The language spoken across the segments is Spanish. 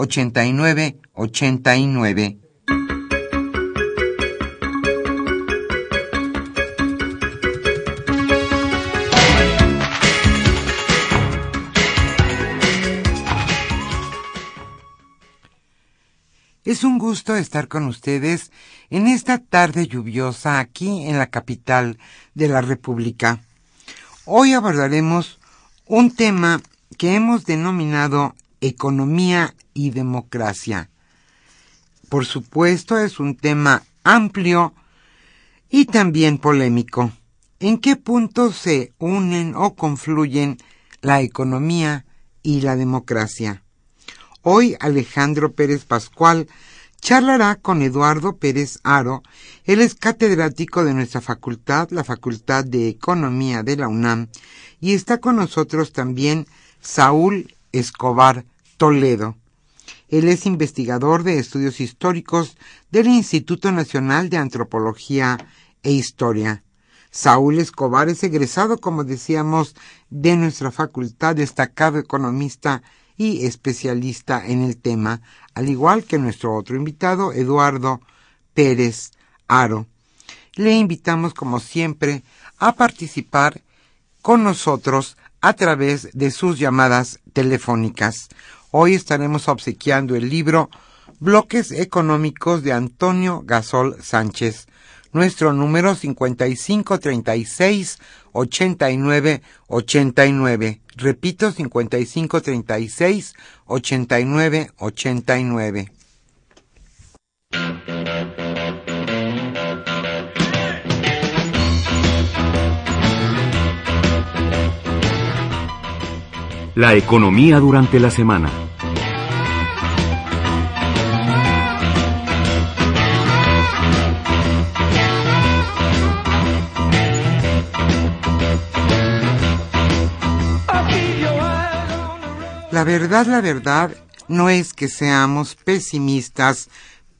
89 89. Es un gusto estar con ustedes en esta tarde lluviosa aquí en la capital de la República. Hoy abordaremos un tema que hemos denominado economía y democracia. Por supuesto, es un tema amplio y también polémico. ¿En qué punto se unen o confluyen la economía y la democracia? Hoy Alejandro Pérez Pascual charlará con Eduardo Pérez Aro. Él es catedrático de nuestra facultad, la Facultad de Economía de la UNAM, y está con nosotros también Saúl Escobar Toledo. Él es investigador de estudios históricos del Instituto Nacional de Antropología e Historia. Saúl Escobar es egresado, como decíamos, de nuestra facultad, destacado economista y especialista en el tema, al igual que nuestro otro invitado, Eduardo Pérez Aro. Le invitamos, como siempre, a participar con nosotros a través de sus llamadas telefónicas. Hoy estaremos obsequiando el libro Bloques Económicos de Antonio Gasol Sánchez. Nuestro número 5536 89 89. Repito, 5536 89 89. La economía durante la semana. La verdad, la verdad, no es que seamos pesimistas,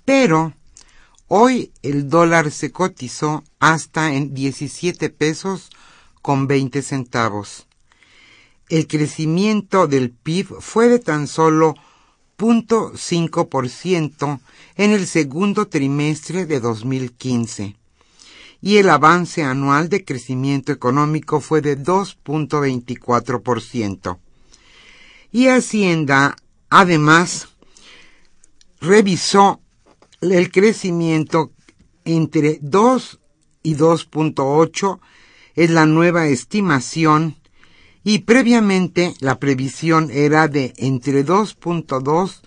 pero hoy el dólar se cotizó hasta en 17 pesos con 20 centavos el crecimiento del PIB fue de tan solo 0.5% en el segundo trimestre de 2015 y el avance anual de crecimiento económico fue de 2.24%. Y Hacienda, además, revisó el crecimiento entre 2 y 2.8 es la nueva estimación y previamente la previsión era de entre 2.2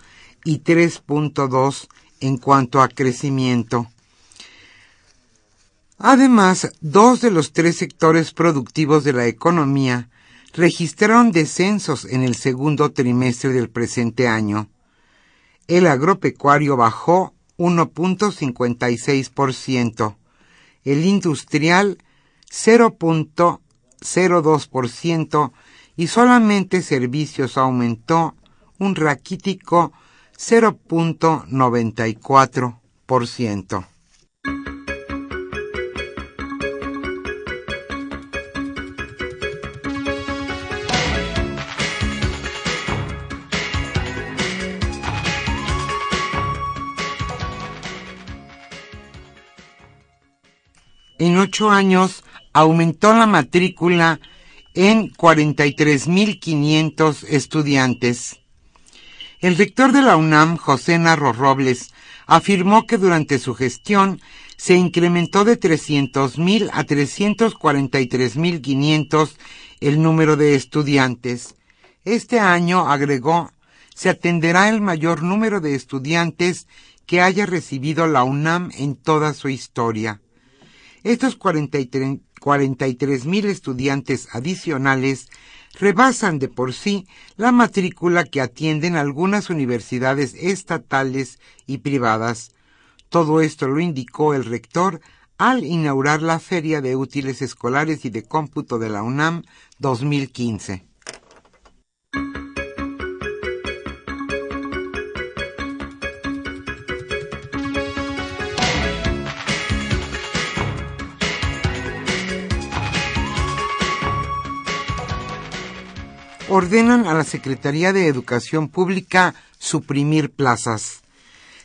y 3.2 en cuanto a crecimiento. Además, dos de los tres sectores productivos de la economía registraron descensos en el segundo trimestre del presente año. El agropecuario bajó 1.56%, el industrial 0.56%, 0,2% y solamente servicios aumentó un raquítico 0.94%. En ocho años, aumentó la matrícula en 43.500 estudiantes. El rector de la UNAM, José Narro Robles, afirmó que durante su gestión se incrementó de 300.000 a 343.500 el número de estudiantes. Este año, agregó, se atenderá el mayor número de estudiantes que haya recibido la UNAM en toda su historia. Estos 43 mil estudiantes adicionales rebasan de por sí la matrícula que atienden algunas universidades estatales y privadas. Todo esto lo indicó el rector al inaugurar la Feria de Útiles Escolares y de Cómputo de la UNAM 2015. Ordenan a la Secretaría de Educación Pública suprimir plazas.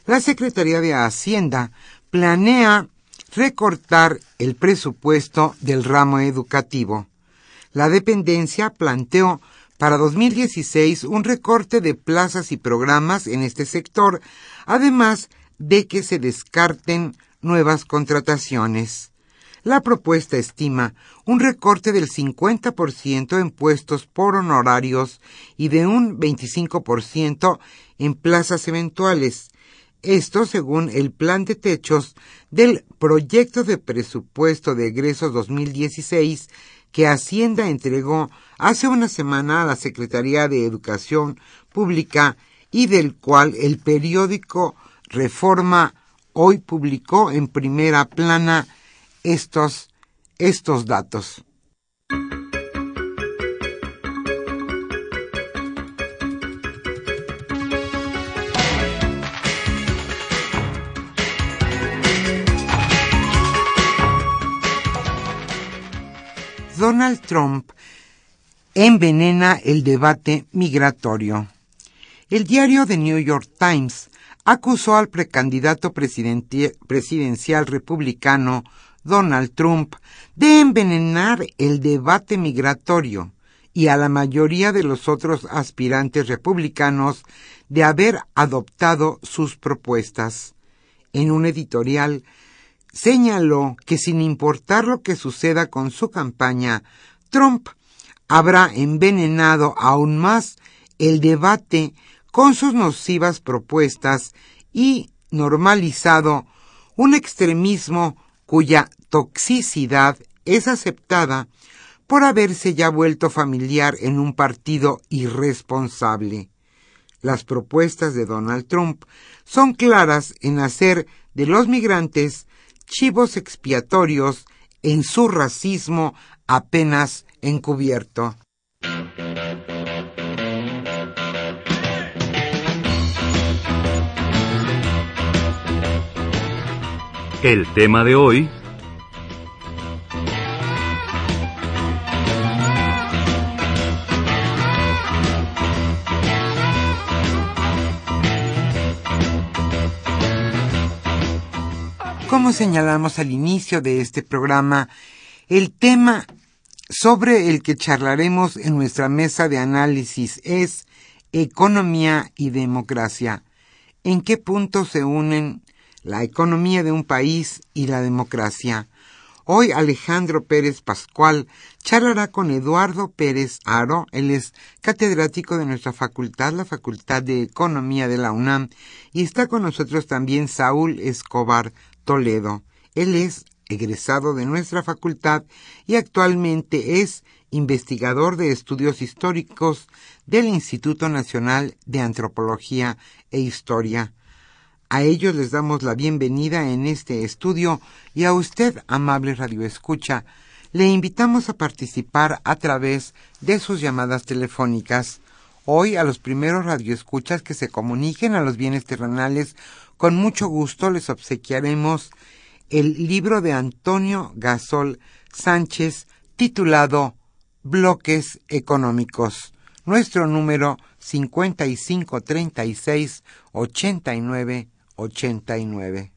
La Secretaría de Hacienda planea recortar el presupuesto del ramo educativo. La dependencia planteó para 2016 un recorte de plazas y programas en este sector, además de que se descarten nuevas contrataciones. La propuesta estima un recorte del 50% en puestos por honorarios y de un 25% en plazas eventuales. Esto según el plan de techos del proyecto de presupuesto de egresos 2016 que Hacienda entregó hace una semana a la Secretaría de Educación Pública y del cual el periódico Reforma hoy publicó en primera plana estos, estos datos. Donald Trump envenena el debate migratorio. El diario The New York Times acusó al precandidato presidencial republicano Donald Trump de envenenar el debate migratorio y a la mayoría de los otros aspirantes republicanos de haber adoptado sus propuestas. En un editorial, señaló que sin importar lo que suceda con su campaña, Trump habrá envenenado aún más el debate con sus nocivas propuestas y normalizado un extremismo cuya toxicidad es aceptada por haberse ya vuelto familiar en un partido irresponsable. Las propuestas de Donald Trump son claras en hacer de los migrantes chivos expiatorios en su racismo apenas encubierto. El tema de hoy Como señalamos al inicio de este programa, el tema sobre el que charlaremos en nuestra mesa de análisis es economía y democracia. ¿En qué punto se unen la economía de un país y la democracia? Hoy Alejandro Pérez Pascual charlará con Eduardo Pérez Aro, él es catedrático de nuestra facultad, la Facultad de Economía de la UNAM, y está con nosotros también Saúl Escobar Toledo. Él es egresado de nuestra facultad y actualmente es investigador de estudios históricos del Instituto Nacional de Antropología e Historia. A ellos les damos la bienvenida en este estudio y a usted, amable radioescucha, le invitamos a participar a través de sus llamadas telefónicas. Hoy a los primeros radioescuchas que se comuniquen a los bienes terrenales con mucho gusto les obsequiaremos el libro de Antonio Gasol Sánchez titulado Bloques Económicos. Nuestro número 5536 89 89.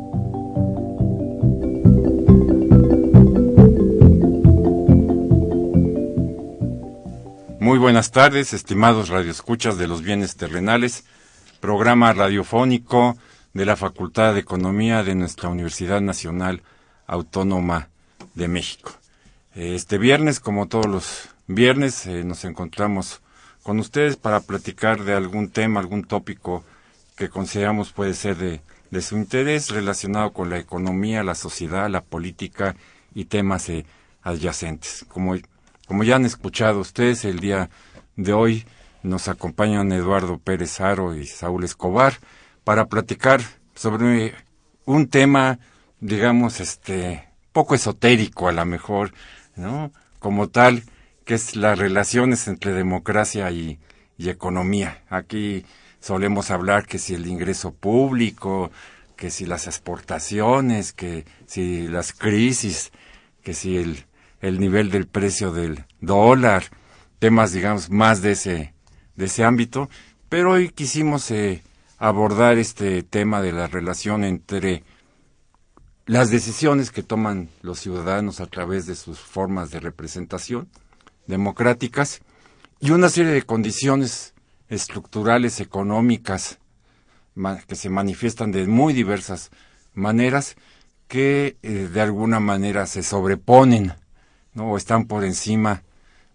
Muy buenas tardes, estimados radioescuchas de los bienes terrenales, programa radiofónico de la Facultad de Economía de nuestra Universidad Nacional Autónoma de México. Este viernes, como todos los viernes, eh, nos encontramos con ustedes para platicar de algún tema, algún tópico que consideramos puede ser de, de su interés relacionado con la economía, la sociedad, la política y temas eh, adyacentes. Como como ya han escuchado ustedes, el día de hoy nos acompañan Eduardo Pérez Aro y Saúl Escobar para platicar sobre un tema, digamos, este, poco esotérico a lo mejor, ¿no? Como tal, que es las relaciones entre democracia y, y economía. Aquí solemos hablar que si el ingreso público, que si las exportaciones, que si las crisis, que si el el nivel del precio del dólar, temas, digamos, más de ese, de ese ámbito, pero hoy quisimos eh, abordar este tema de la relación entre las decisiones que toman los ciudadanos a través de sus formas de representación democráticas y una serie de condiciones estructurales económicas que se manifiestan de muy diversas maneras que eh, de alguna manera se sobreponen O están por encima,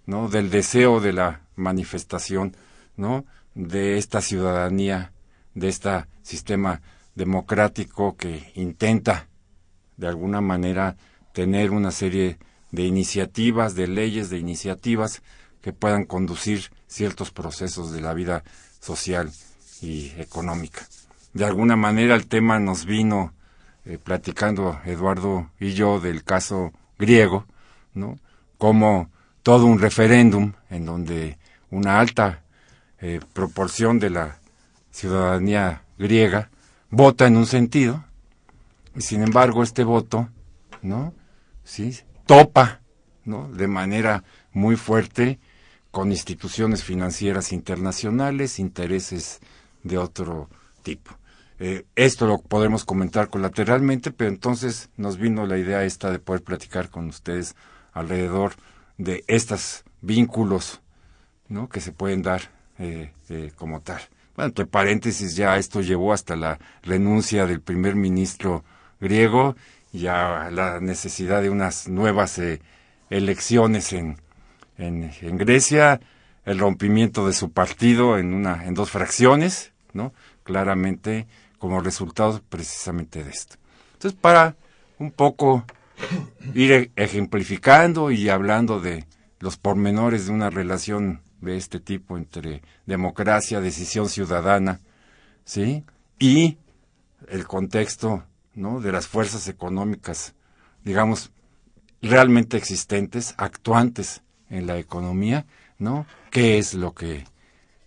¿no? Del deseo de la manifestación, ¿no? De esta ciudadanía, de este sistema democrático que intenta, de alguna manera, tener una serie de iniciativas, de leyes, de iniciativas que puedan conducir ciertos procesos de la vida social y económica. De alguna manera el tema nos vino eh, platicando Eduardo y yo del caso griego, ¿no? Como todo un referéndum en donde una alta eh, proporción de la ciudadanía griega vota en un sentido y sin embargo este voto, ¿no? Sí, topa, ¿no? De manera muy fuerte con instituciones financieras internacionales, intereses de otro tipo. Eh, esto lo podemos comentar colateralmente, pero entonces nos vino la idea esta de poder platicar con ustedes alrededor de estos vínculos ¿no? que se pueden dar eh, eh, como tal. Bueno, entre paréntesis, ya esto llevó hasta la renuncia del primer ministro griego y a la necesidad de unas nuevas eh, elecciones en, en, en, Grecia, el rompimiento de su partido en, una, en dos fracciones, ¿no? claramente como resultado precisamente de esto. Entonces, para un poco ir ejemplificando y hablando de los pormenores de una relación de este tipo entre democracia, decisión ciudadana, ¿sí? Y el contexto, ¿no? De las fuerzas económicas, digamos, realmente existentes, actuantes en la economía, ¿no? ¿Qué es lo que,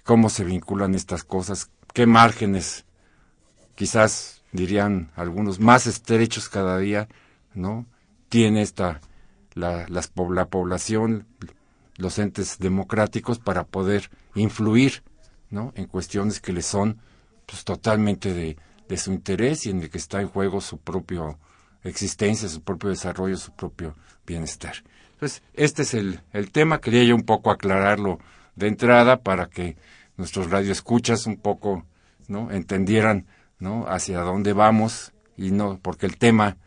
cómo se vinculan estas cosas? ¿Qué márgenes, quizás dirían algunos, más estrechos cada día, ¿no? Tiene esta la, la población, los entes democráticos para poder influir ¿no? en cuestiones que le son pues, totalmente de, de su interés y en el que está en juego su propia existencia, su propio desarrollo, su propio bienestar. Entonces, este es el, el tema, quería yo un poco aclararlo de entrada para que nuestros radioescuchas un poco no entendieran no hacia dónde vamos y no porque el tema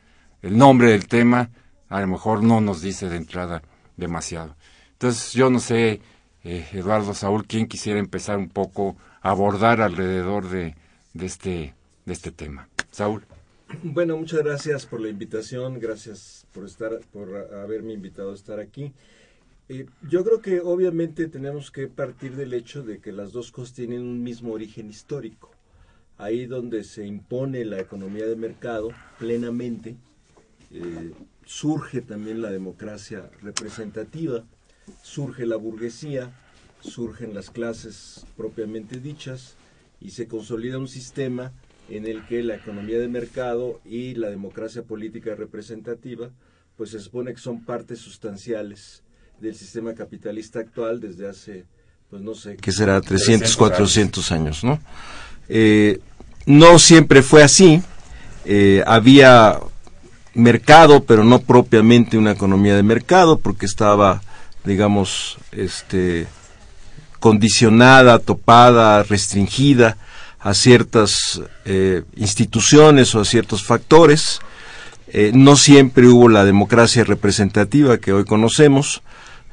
el nombre del tema a lo mejor no nos dice de entrada demasiado. Entonces, yo no sé, eh, Eduardo Saúl, quién quisiera empezar un poco a abordar alrededor de, de, este, de este tema. Saúl. Bueno, muchas gracias por la invitación, gracias por estar, por haberme invitado a estar aquí. Eh, yo creo que obviamente tenemos que partir del hecho de que las dos cosas tienen un mismo origen histórico. Ahí donde se impone la economía de mercado plenamente, eh, surge también la democracia representativa, surge la burguesía surgen las clases propiamente dichas y se consolida un sistema en el que la economía de mercado y la democracia política representativa pues se supone que son partes sustanciales del sistema capitalista actual desde hace pues no sé que será 300, 400 años, ¿no? Eh, no siempre fue así eh, había mercado pero no propiamente una economía de mercado porque estaba digamos este condicionada, topada, restringida a ciertas eh, instituciones o a ciertos factores. Eh, no siempre hubo la democracia representativa que hoy conocemos.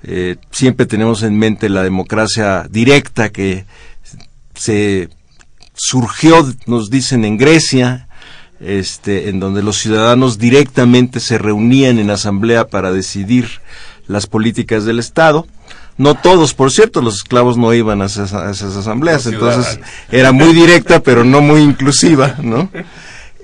Eh, siempre tenemos en mente la democracia directa que se surgió, nos dicen, en Grecia, este, en donde los ciudadanos directamente se reunían en asamblea para decidir las políticas del Estado. No todos, por cierto, los esclavos no iban a esas, asambleas, entonces era muy directa, pero no muy inclusiva, ¿no?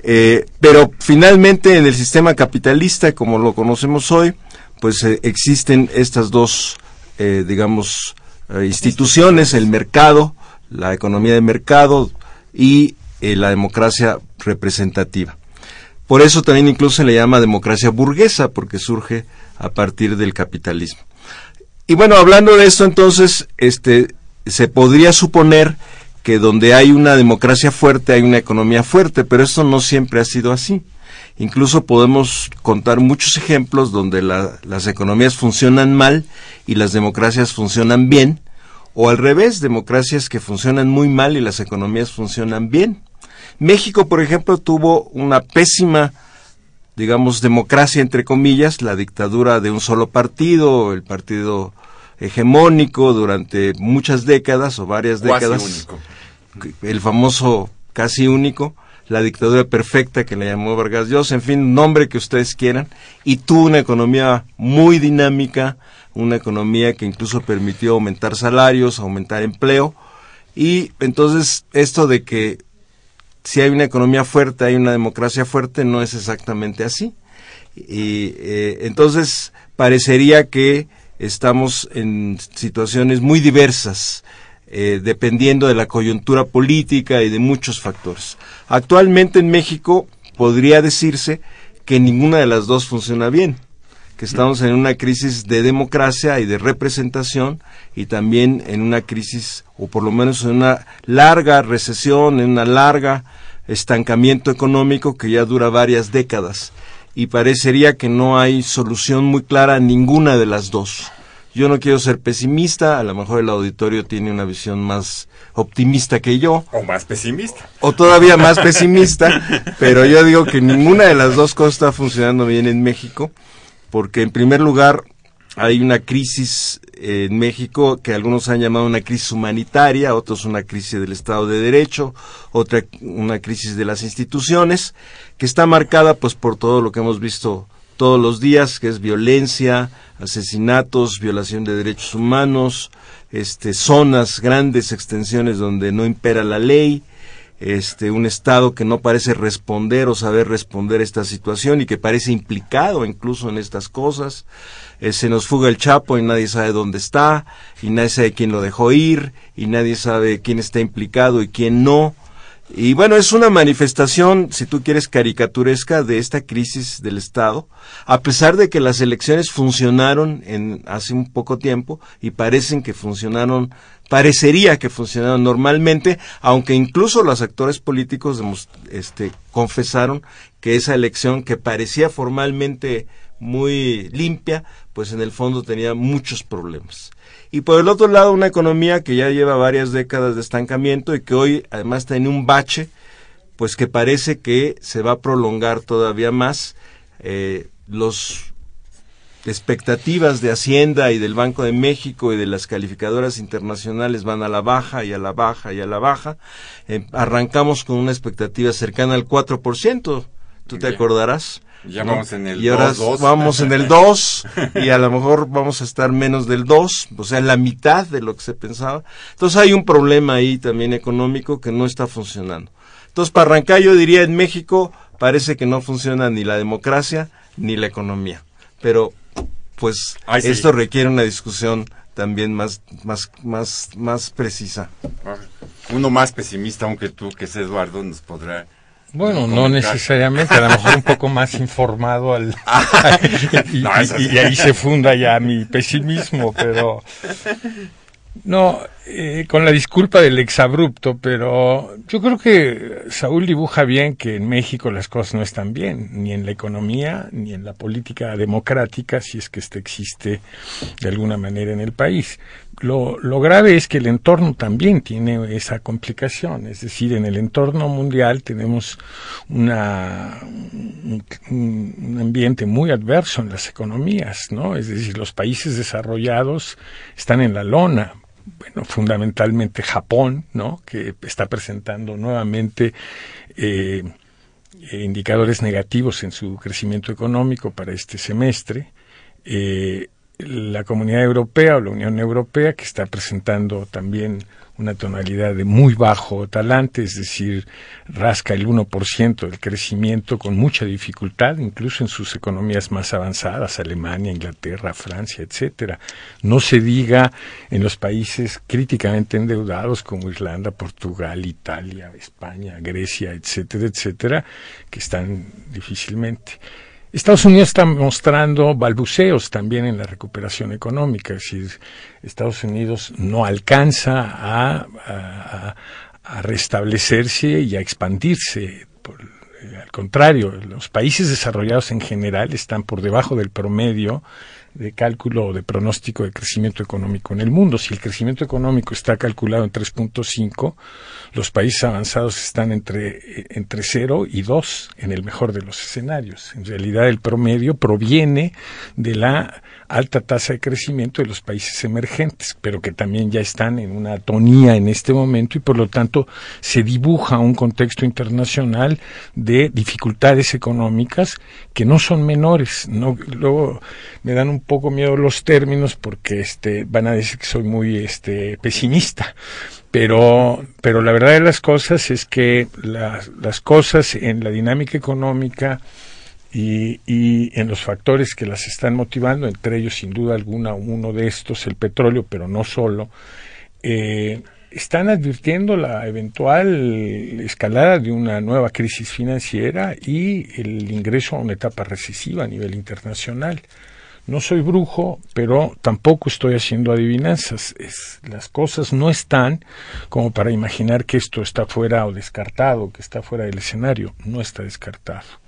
Eh, pero finalmente en el sistema capitalista, como lo conocemos hoy, pues eh, existen estas dos, eh, digamos, instituciones, el mercado, la economía de mercado y la democracia representativa. Por eso también incluso se le llama democracia burguesa, porque surge a partir del capitalismo. Y bueno, hablando de esto, entonces, este, se podría suponer que donde hay una democracia fuerte hay una economía fuerte, pero esto no siempre ha sido así. Incluso podemos contar muchos ejemplos donde las economías funcionan mal y las democracias funcionan bien, o al revés, democracias que funcionan muy mal y las economías funcionan bien. México, por ejemplo, tuvo una pésima digamos, democracia, entre comillas, la dictadura de un solo partido, el partido hegemónico durante muchas décadas o varias décadas. Único. El famoso casi único, la dictadura perfecta que le llamó Vargas Llosa, en fin, nombre que ustedes quieran, y tuvo una economía muy dinámica, una economía que incluso permitió aumentar salarios, aumentar empleo, y entonces esto de que si hay una economía fuerte, hay una democracia fuerte, no es exactamente así. Y eh, entonces parecería que estamos en situaciones muy diversas, eh, dependiendo de la coyuntura política y de muchos factores. Actualmente en México podría decirse que ninguna de las dos funciona bien, que estamos en una crisis de democracia y de representación y también en una crisis, o por lo menos en una larga recesión, en una larga estancamiento económico que ya dura varias décadas y parecería que no hay solución muy clara a ninguna de las dos. Yo no quiero ser pesimista, a lo mejor el auditorio tiene una visión más optimista que yo. O más pesimista. O todavía más pesimista, pero yo digo que ninguna de las dos cosas está funcionando bien en México, porque en primer lugar hay una crisis en México que algunos han llamado una crisis humanitaria, otros una crisis del Estado de Derecho, otra una crisis de las instituciones, que está marcada pues por todo lo que hemos visto todos los días, que es violencia, asesinatos, violación de derechos humanos, este, zonas, grandes extensiones donde no impera la ley, este, un Estado que no parece responder o saber responder a esta situación y que parece implicado incluso en estas cosas. Eh, se nos fuga el Chapo y nadie sabe dónde está, y nadie sabe quién lo dejó ir, y nadie sabe quién está implicado y quién no. Y bueno, es una manifestación, si tú quieres, caricaturesca de esta crisis del Estado, a pesar de que las elecciones funcionaron en hace un poco tiempo y parecen que funcionaron, parecería que funcionaron normalmente, aunque incluso los actores políticos este, confesaron que esa elección que parecía formalmente muy limpia, pues en el fondo tenía muchos problemas. Y por el otro lado, una economía que ya lleva varias décadas de estancamiento y que hoy además tiene un bache, pues que parece que se va a prolongar todavía más. Eh, los expectativas de Hacienda y del Banco de México y de las calificadoras internacionales van a la baja y a la baja y a la baja. Eh, arrancamos con una expectativa cercana al 4%, tú te acordarás. Ya vamos en el y ahora vamos en el 2 y a lo mejor vamos a estar menos del 2, o sea, la mitad de lo que se pensaba. Entonces hay un problema ahí también económico que no está funcionando. Entonces, para arrancar, yo diría en México parece que no funciona ni la democracia ni la economía. Pero, pues, esto requiere una discusión también más, más, más, más precisa. Uno más pesimista, aunque tú, que es Eduardo, nos podrá bueno, no necesariamente, a lo mejor un poco más informado al, y, ahí se funda ya mi pesimismo, pero no, eh, con la disculpa del exabrupto, pero yo creo que Saúl dibuja bien que en México las cosas no están bien, ni en la economía, ni en la política democrática, si es que éste existe de alguna manera en el país. Lo, lo grave es que el entorno también tiene esa complicación, es decir, en el entorno mundial tenemos una, un, un ambiente muy adverso en las economías, ¿no? Es decir, los países desarrollados están en la lona bueno, fundamentalmente Japón, ¿no? que está presentando nuevamente eh, indicadores negativos en su crecimiento económico para este semestre. Eh, la Comunidad Europea o la Unión Europea, que está presentando también una tonalidad de muy bajo talante, es decir, rasca el 1% del crecimiento con mucha dificultad, incluso en sus economías más avanzadas, Alemania, Inglaterra, Francia, etcétera. No se diga en los países críticamente endeudados como Irlanda, Portugal, Italia, España, Grecia, etcétera, etcétera, que están difícilmente. Estados Unidos está mostrando balbuceos también en la recuperación económica, es Estados Unidos no alcanza a, restablecerse y a expandirse. Eh, al contrario, los países desarrollados en general están por debajo del promedio de cálculo o de pronóstico de crecimiento económico en el mundo. Si el crecimiento económico está calculado en 3.5, los países avanzados están entre, entre 0 y 2 en el mejor de los escenarios. En realidad el promedio proviene de la alta tasa de crecimiento de los países emergentes, pero que también ya están en una atonía en este momento y por lo tanto se dibuja un contexto internacional de dificultades económicas que no son menores. No, luego me dan un poco miedo los términos porque este, van a decir que soy muy este, pesimista. Pero, pero la verdad de las cosas es que las, las cosas en la dinámica económica y, y, en los factores que las están motivando, entre ellos sin duda alguna uno de estos, el petróleo, pero no solo, eh, están advirtiendo la eventual escalada de una nueva crisis financiera y el ingreso a una etapa recesiva a nivel internacional. No soy brujo, pero tampoco estoy haciendo adivinanzas. Las cosas no están como para imaginar que esto está fuera o descartado, que está fuera del escenario. No está descartado.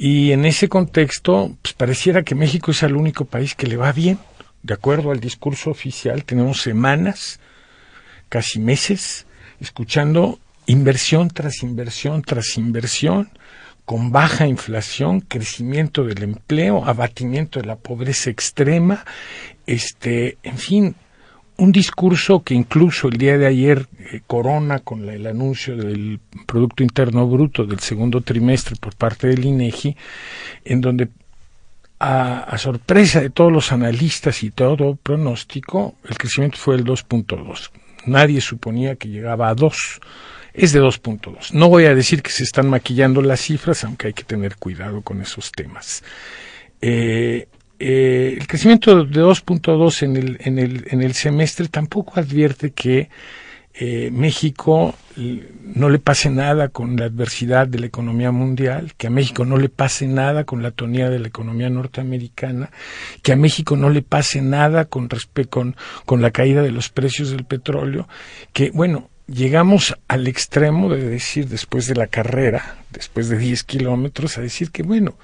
Y en ese contexto, pues pareciera que México es el único país que le va bien. De acuerdo al discurso oficial, tenemos semanas, casi meses, escuchando inversión tras inversión tras inversión, con baja inflación, crecimiento del empleo, abatimiento de la pobreza extrema, este, en fin, un discurso que incluso el día de ayer eh, corona con el anuncio del Producto Interno Bruto del segundo trimestre por parte del INEGI, en donde a, sorpresa de todos los analistas y todo pronóstico, el crecimiento fue el 2.2. Nadie suponía que llegaba a 2. Es de 2.2. No voy a decir que se están maquillando las cifras, aunque hay que tener cuidado con esos temas. Eh, eh, el crecimiento de 2.2 en el, en, el, en el semestre tampoco advierte que eh, México no le pase nada con la adversidad de la economía mundial, que a México no le pase nada con la tonía de la economía norteamericana, que a México no le pase nada con, con, con la caída de los precios del petróleo, que bueno, llegamos al extremo de decir después de la carrera, después de 10 kilómetros, a decir que bueno,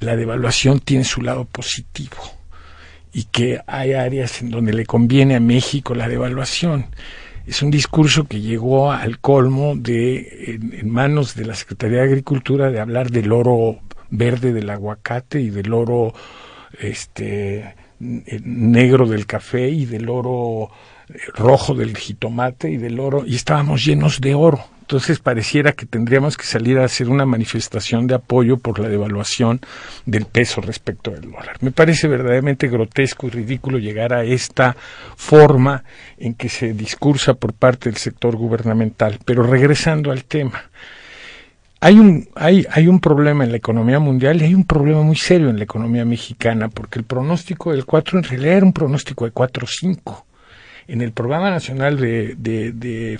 la devaluación tiene su lado positivo y que hay áreas en donde le conviene a México la devaluación. Es un discurso que llegó al colmo de, en, manos de la Secretaría de Agricultura, de hablar del oro verde del aguacate y del oro este, negro del café y del oro rojo del jitomate y del oro, y estábamos llenos de oro. Entonces pareciera que tendríamos que salir a hacer una manifestación de apoyo por la devaluación del peso respecto del dólar. Me parece verdaderamente grotesco y ridículo llegar a esta forma en que se discursa por parte del sector gubernamental. Pero regresando al tema, hay un, hay, hay un problema en la economía mundial y hay un problema muy serio en la economía mexicana, porque el pronóstico del 4 en realidad era un pronóstico de 4-5. En el Programa Nacional de, de,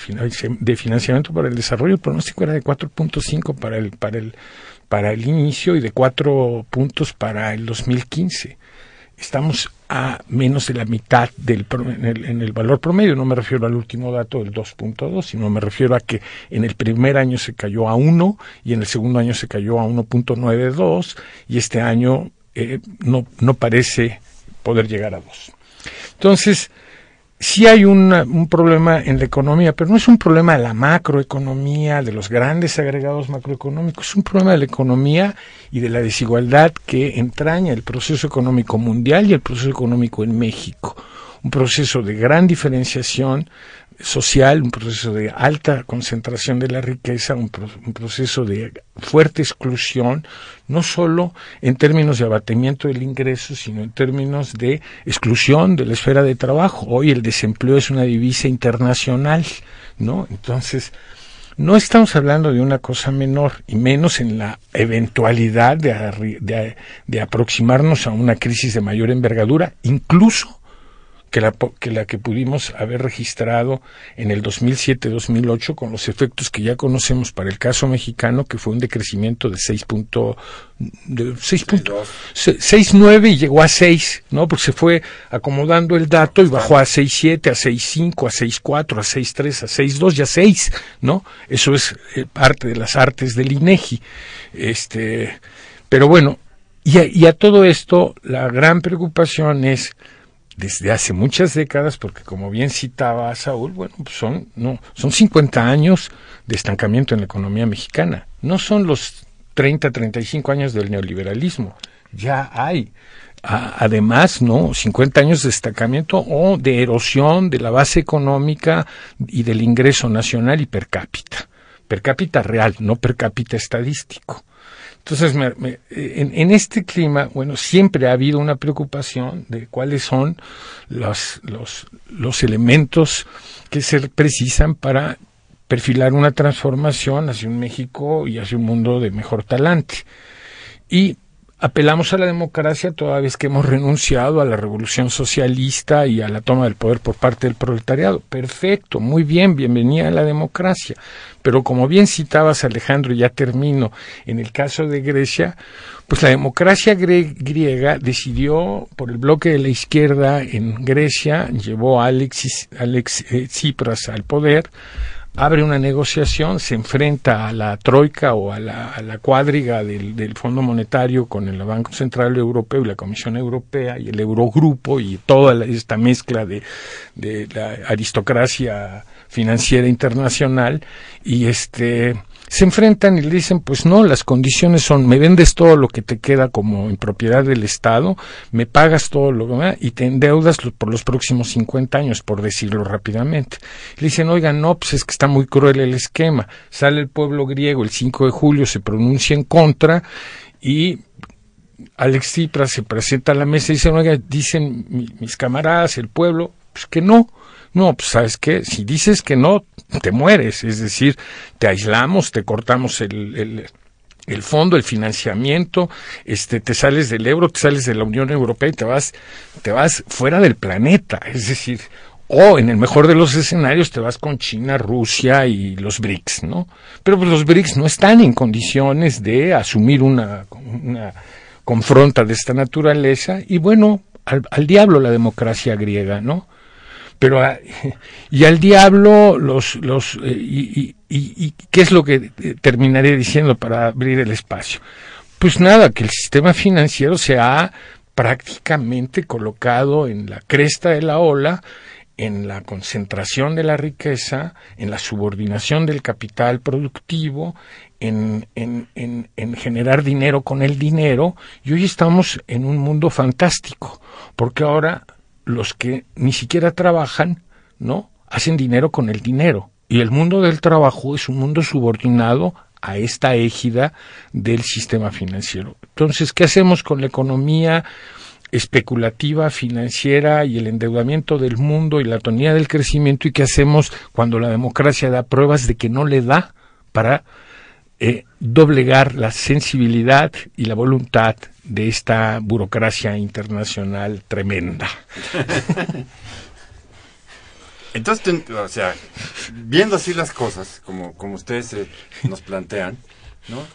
Financiamiento para el Desarrollo, el pronóstico era de 4.5 para el, para, el, para el inicio y de 4 puntos para el 2015 estamos a menos de la mitad del en el, en el, valor promedio. No me refiero al último dato del 2.2, sino me refiero a que en el primer año se cayó a 1 y en el segundo año se cayó a 1.92 y este año eh, no, no parece poder llegar a 2. Entonces, sí hay un problema en la economía, pero no es un problema de la macroeconomía, de los grandes agregados macroeconómicos, es un problema de la economía y de la desigualdad que entraña el proceso económico mundial y el proceso económico en México. Un proceso de gran diferenciación social, un proceso de alta concentración de la riqueza, un, proceso de fuerte exclusión, no solo en términos de abatimiento del ingreso, sino en términos de exclusión de la esfera de trabajo. Hoy el desempleo es una divisa internacional, ¿no? Entonces, no estamos hablando de una cosa menor, y menos en la eventualidad de, de, de aproximarnos a una crisis de mayor envergadura, incluso que la, que la que pudimos haber registrado en el 2007-2008 con los efectos que ya conocemos para el caso mexicano, que fue un decrecimiento de 6.9 y llegó a 6, ¿no? Porque se fue acomodando el dato y bajó a 6.7, a 6.5, a 6.4, a 6.3, a 6.2 y a 6, ¿no? Eso es eh, parte de las artes del INEGI. Este, pero bueno, y y a todo esto la gran preocupación es desde hace muchas décadas, porque como bien citaba Saúl, bueno, pues son, no, son 50 años de estancamiento en la economía mexicana. No son los 30, 35 años del neoliberalismo. Ya hay. además, ¿no? 50 años de estancamiento o de erosión de la base económica y del ingreso nacional y per cápita. Per cápita real, no per cápita estadístico. Entonces, en, este clima, bueno, siempre ha habido una preocupación de cuáles son los, los, los elementos que se precisan para perfilar una transformación hacia un México y hacia un mundo de mejor talante. Y apelamos a la democracia toda vez que hemos renunciado a la revolución socialista y a la toma del poder por parte del proletariado. Perfecto, muy bien, bienvenida a la democracia. Pero como bien citabas, Alejandro, ya termino, en el caso de Grecia, pues la democracia griega decidió por el bloque de la izquierda en Grecia, llevó a Alexis, Alex eh, Tsipras al poder, abre una negociación, se enfrenta a la troika o a la, a la cuadriga del, Fondo Monetario con el Banco Central Europeo y la Comisión Europea y el Eurogrupo y toda esta mezcla de, de la aristocracia financiera internacional y este se enfrentan y le dicen, pues no, las condiciones son, me vendes todo lo que te queda como en propiedad del Estado, me pagas todo lo demás y te endeudas por los próximos 50 años, por decirlo rápidamente. Le dicen, oigan, no, pues es que está muy cruel el esquema. Sale el pueblo griego el 5 de julio, se pronuncia en contra y Alex Tsipras se presenta a la mesa y dice, oigan, dicen mis camaradas, el pueblo, pues que no, no, pues sabes qué, si dices que no, te mueres, es decir, te aislamos, te cortamos el, el, el fondo, el financiamiento, este, te sales del euro, te sales de la Unión Europea y te vas, te vas fuera del planeta, es decir, o en el mejor de los escenarios te vas con China, Rusia y los BRICS, ¿no? Pero pues, los BRICS no están en condiciones de asumir una, una confronta de esta naturaleza y bueno, al, al diablo la democracia griega, ¿no? Pero ah, y al diablo los los eh, y, y, y, qué es lo que eh, terminaré diciendo para abrir el espacio pues nada que el sistema financiero se ha prácticamente colocado en la cresta de la ola en la concentración de la riqueza, en la subordinación del capital productivo, en, en, en, en, generar dinero con el dinero, y hoy estamos en un mundo fantástico, porque ahora los que ni siquiera trabajan, ¿no? Hacen dinero con el dinero. Y el mundo del trabajo es un mundo subordinado a esta égida del sistema financiero. Entonces, ¿qué hacemos con la economía especulativa, financiera y el endeudamiento del mundo y la tonía del crecimiento? ¿Y qué hacemos cuando la democracia da pruebas de que no le da para eh, doblegar la sensibilidad y la voluntad de esta burocracia internacional tremenda. Entonces, o sea, viendo así las cosas, como, como ustedes eh, nos plantean, ¿no?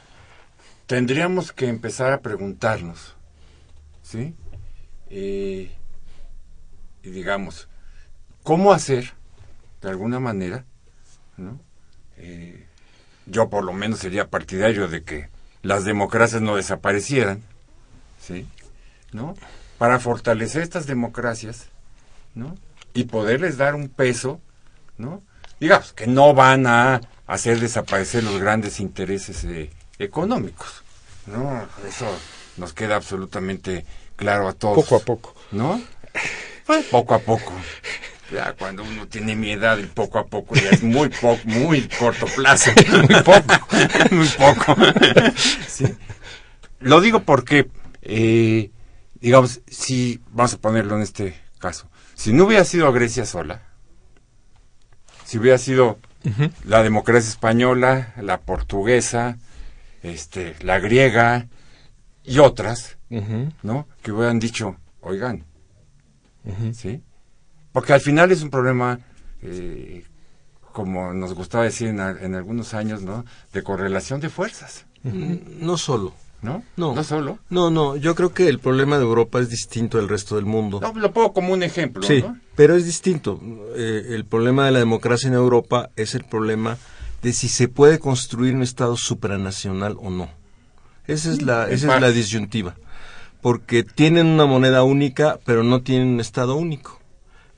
Tendríamos que empezar a preguntarnos, ¿sí? Eh, y digamos, ¿cómo hacer, de alguna manera, ¿no? Yo por lo menos sería partidario de que las democracias no desaparecieran, ¿sí? ¿No? Para fortalecer estas democracias, ¿no? Y poderles dar un peso, ¿no? Digamos, que no van a hacer desaparecer los grandes intereses eh, económicos, ¿no? Eso nos queda absolutamente claro a todos. Poco a poco. ¿No? Pues poco a poco. Ya cuando uno tiene mi edad y poco a poco ya es muy poco, muy corto plazo. muy poco. muy poco. sí. Lo digo porque, eh, digamos, si, vamos a ponerlo en este caso, si no hubiera sido Grecia sola, si hubiera sido la democracia española, la portuguesa, este, la griega y otras, ¿no? Que hubieran dicho, oigan, ¿sí? Porque al final es un problema, eh, como nos gustaba decir en, algunos años, ¿no? De correlación de fuerzas. No solo. ¿No? ¿No? ¿No solo? No, no, yo creo que el problema de Europa es distinto del resto del mundo. No, lo pongo como un ejemplo. Sí, pero es distinto. Eh, el problema de la democracia en Europa es el problema de si se puede construir un Estado supranacional o no. Esa es la, esa es la disyuntiva. Porque tienen una moneda única, pero no tienen un Estado único.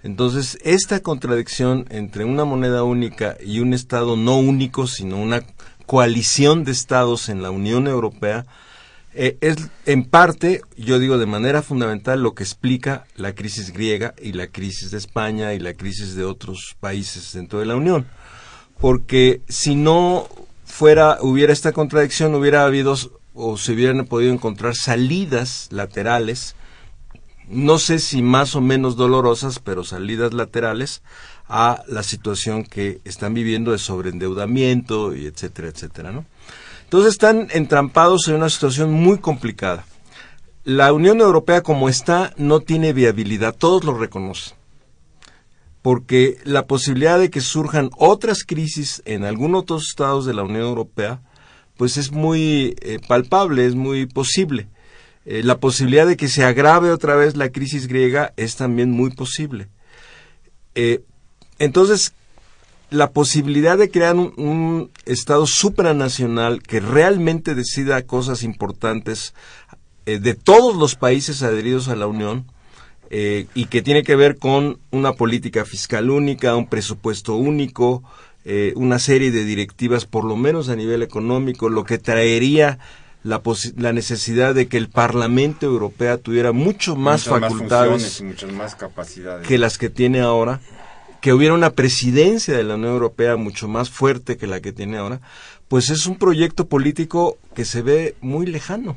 Entonces, esta contradicción entre una moneda única y un Estado no único, sino una coalición de Estados en la Unión Europea, eh, es en parte, yo digo de manera fundamental, lo que explica la crisis griega y la crisis de España y la crisis de otros países dentro de la Unión. Porque si no fuera, hubiera esta contradicción, hubiera habido o se hubieran podido encontrar salidas laterales no sé si más o menos dolorosas, pero salidas laterales a la situación que están viviendo de sobreendeudamiento y etcétera, etcétera, ¿no? Entonces están entrampados en una situación muy complicada. La Unión Europea como está no tiene viabilidad, todos lo reconocen. Porque la posibilidad de que surjan otras crisis en algunos otros estados de la Unión Europea, pues es muy eh, palpable, es muy posible. Eh, la posibilidad de que se agrave otra vez la crisis griega es también muy posible. Eh, entonces, la posibilidad de crear un, Estado supranacional que realmente decida cosas importantes eh, de todos los países adheridos a la Unión y que tiene que ver con una política fiscal única, un presupuesto único, una serie de directivas, por lo menos a nivel económico, lo que traería la, la necesidad de que el Parlamento Europeo tuviera mucho más facultades más capacidades. que las que tiene ahora, que hubiera una presidencia de la Unión Europea mucho más fuerte que la que tiene ahora, pues es un proyecto político que se ve muy lejano.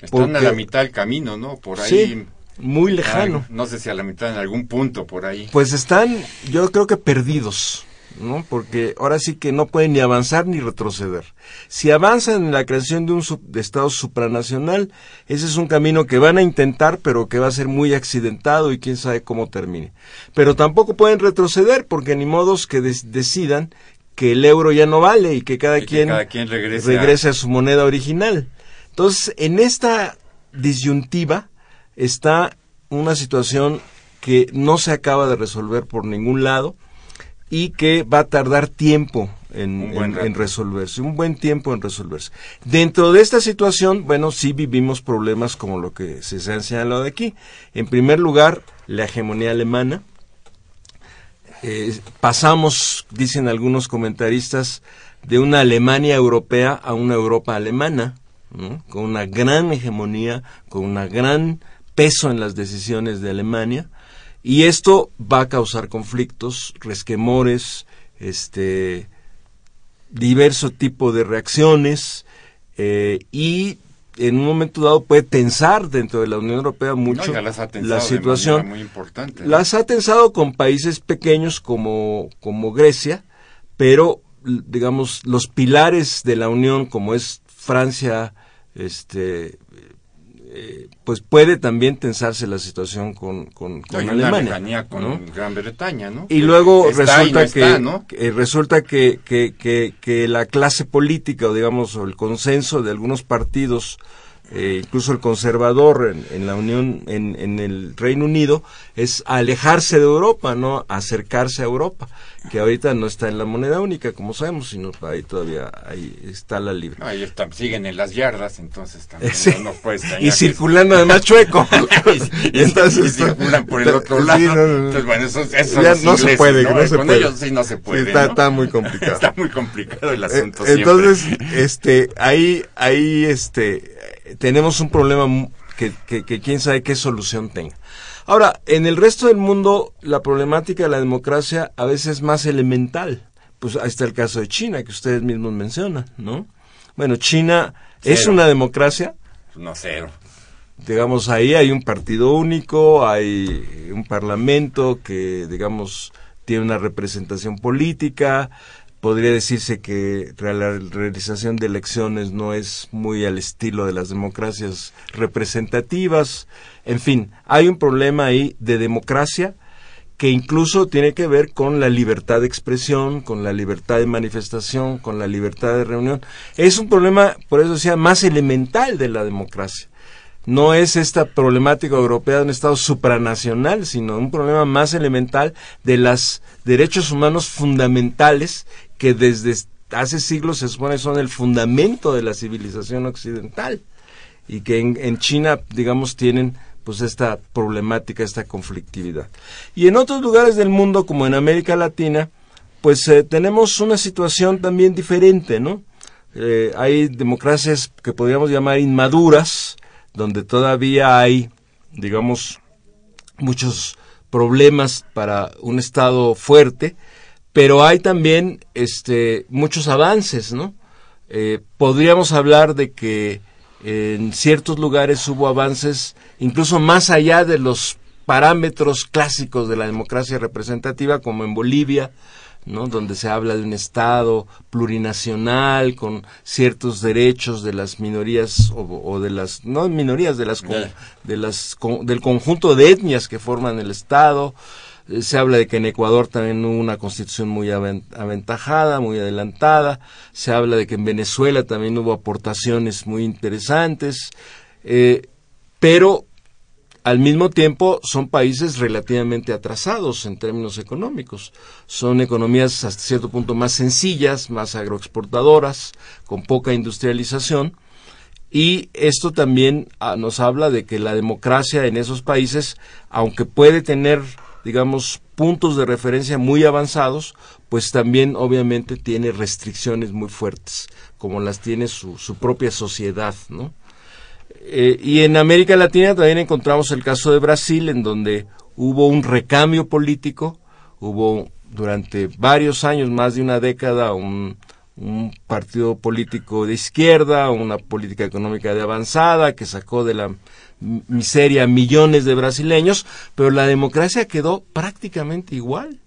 Están a la mitad del camino, ¿no? Por ahí. muy lejano. no sé si a la mitad en algún punto por ahí. Pues están, yo creo que perdidos. ¿No? Porque ahora sí que no pueden ni avanzar ni retroceder. Si avanzan en la creación de un Estado supranacional, ese es un camino que van a intentar, pero que va a ser muy accidentado y quién sabe cómo termine. Pero tampoco pueden retroceder porque ni modos que decidan que el euro ya no vale y que cada, quien, regrese, a... a su moneda original. Entonces, en esta disyuntiva está una situación que no se acaba de resolver por ningún lado y que va a tardar tiempo en, resolverse, un buen tiempo en resolverse. Dentro de esta situación, bueno, sí vivimos problemas como lo que se, ha señalado aquí. En primer lugar, la hegemonía alemana. Eh, pasamos, dicen algunos comentaristas, de una Alemania europea a una Europa alemana, con una gran hegemonía, con un gran peso en las decisiones de Alemania, y esto va a causar conflictos, resquemores, este, diverso tipo de reacciones eh, y en un momento dado puede tensar dentro de la Unión Europea mucho la situación. Muy importante, Las ha tensado con países pequeños como, como Grecia, pero digamos, los pilares de la Unión, como es Francia, este, eh, pues puede también tensarse la situación con, con, con Alemania. con Gran Bretaña, ¿no? Y luego resulta, que, resulta que, que, que, la clase política, o digamos, el consenso de algunos partidos eh, incluso el conservador en, la Unión, en, en, el Reino Unido, es alejarse de Europa, no acercarse a Europa, que ahorita no está en la moneda única, como sabemos, sino ahí todavía ahí está la libre. ahí están, siguen en las yardas, entonces también no, Y circulando además chueco. y, entonces circulan por el otro lado. entonces, bueno, eso, eso ya no se puede, no, se Con puede. ellos sí no se puede. está, está, muy complicado. está muy complicado el asunto. Eh, entonces, este, ahí, ahí, este tenemos un problema que, que, quién sabe qué solución tenga. Ahora, en el resto del mundo, la problemática de la democracia a veces es más elemental. Pues ahí está el caso de China, que ustedes mismos mencionan, ¿no? Bueno, China es una democracia. No, cero. Digamos, ahí hay un partido único, hay un parlamento que, digamos, tiene una representación política, podría decirse que la realización de elecciones no es muy al estilo de las democracias representativas. En fin, hay un problema ahí de democracia que incluso tiene que ver con la libertad de expresión, con la libertad de manifestación, con la libertad de reunión. Es un problema, por eso decía, más elemental de la democracia no es esta problemática europea de un Estado supranacional, sino un problema más elemental de los derechos humanos fundamentales que desde hace siglos se supone son el fundamento de la civilización occidental y que en, China, digamos, tienen pues esta problemática, esta conflictividad. Y en otros lugares del mundo, como en América Latina, pues eh, tenemos una situación también diferente, ¿no? Eh, hay democracias que podríamos llamar inmaduras, donde todavía hay, digamos, muchos problemas para un Estado fuerte, pero hay también este, muchos avances, ¿no? Eh, podríamos hablar de que en ciertos lugares hubo avances incluso más allá de los parámetros clásicos de la democracia representativa, como en Bolivia, ¿no? donde se habla de un Estado plurinacional con ciertos derechos de las minorías o, de las no minorías de las de las del conjunto de etnias que forman el Estado se habla de que en Ecuador también hubo una constitución muy aventajada, muy adelantada. Se habla de que en Venezuela también hubo aportaciones muy interesantes. Eh, pero al mismo tiempo son países relativamente atrasados en términos económicos. Son economías hasta cierto punto más sencillas, más agroexportadoras, con poca industrialización. Y esto también ah, nos habla de que la democracia en esos países, aunque puede tener digamos, puntos de referencia muy avanzados, pues también obviamente tiene restricciones muy fuertes, como las tiene su, propia sociedad, ¿no? Eh, y en América Latina también encontramos el caso de Brasil, en donde hubo un recambio político, hubo durante varios años, más de una década, un, un partido político de izquierda, una política económica de avanzada que sacó de la miseria millones de brasileños, pero la democracia quedó prácticamente igual.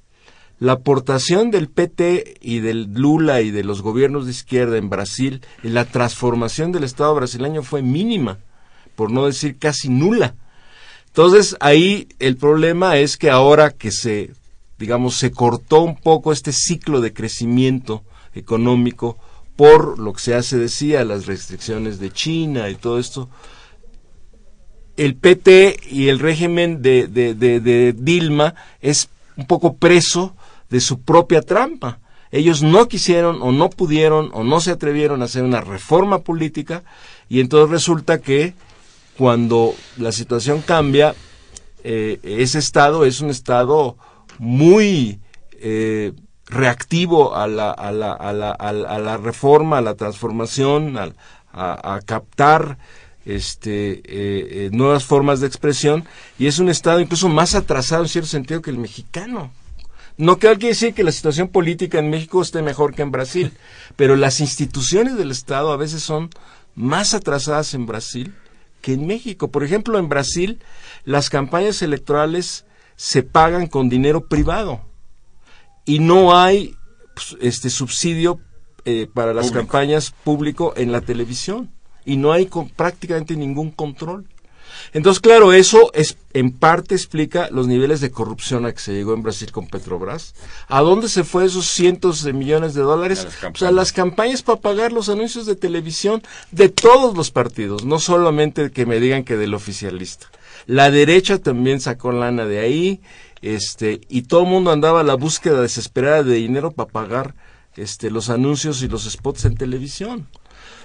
La aportación del PT y del Lula y de los gobiernos de izquierda en Brasil en la transformación del Estado brasileño fue mínima, por no decir casi nula. Entonces ahí el problema es que ahora que se, digamos, se cortó un poco este ciclo de crecimiento económico por lo que se hace decía, las restricciones de China y todo esto, el PT y el régimen de, de, Dilma es un poco preso de su propia trampa. Ellos no quisieron o no pudieron o no se atrevieron a hacer una reforma política y entonces resulta que cuando la situación cambia, eh, ese Estado es un Estado muy eh, reactivo a la, a, la, a, la, a la, reforma, a la transformación, a captar este, eh, eh, nuevas formas de expresión y es un Estado incluso más atrasado en cierto sentido que el mexicano. No quiere decir que la situación política en México esté mejor que en Brasil, pero las instituciones del Estado a veces son más atrasadas en Brasil que en México. Por ejemplo, en Brasil las campañas electorales se pagan con dinero privado y no hay pues, este subsidio eh, para las campañas público en la televisión y no hay prácticamente ningún control. Entonces, claro, eso es en parte explica los niveles de corrupción a que se llegó en Brasil con Petrobras. ¿A dónde se fue esos cientos de millones de dólares? O sea, las campañas para pagar los anuncios de televisión de todos los partidos, no solamente que me digan que del oficialista. La derecha también sacó lana de ahí, este, y todo el mundo andaba a la búsqueda desesperada de dinero para pagar este, los anuncios y los spots en televisión.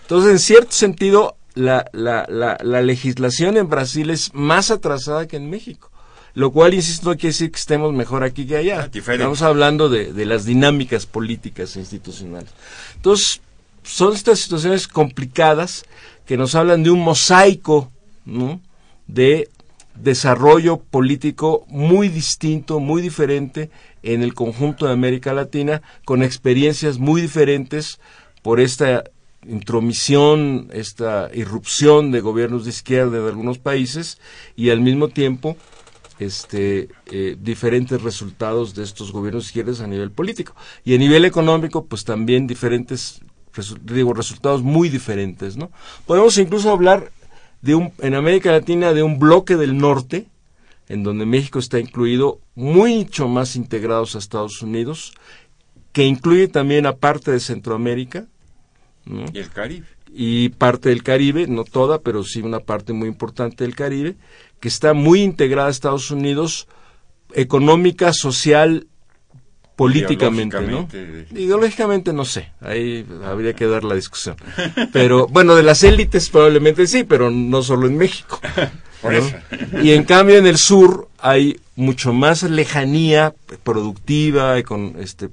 Entonces, en cierto sentido, la, la, la, legislación en Brasil es más atrasada que en México. Lo cual, insisto, no quiere decir que estemos mejor aquí que allá. Ah, Estamos hablando de, de las dinámicas políticas e institucionales. Entonces, son estas situaciones complicadas que nos hablan de un mosaico ¿no? de desarrollo político muy distinto, muy diferente en el conjunto de América Latina, con experiencias muy diferentes por esta intromisión, esta irrupción de gobiernos de izquierda de algunos países y al mismo tiempo este, eh, diferentes resultados de estos gobiernos de izquierdas a nivel político. Y a nivel económico, pues también diferentes, digo, resultados muy diferentes, ¿no? Podemos incluso hablar de un, en América Latina de un bloque del norte, en donde México está incluido, mucho más integrados a Estados Unidos, que incluye también a parte de Centroamérica, y el Caribe. Y parte del Caribe, no toda, pero sí una parte muy importante del Caribe, que está muy integrada a Estados Unidos económica, social, políticamente, ¿no? Ideológicamente no sé, ahí habría que dar la discusión. Pero bueno, de las élites probablemente sí, pero no solo en México. Y en cambio en el sur hay mucho más lejanía productiva, con este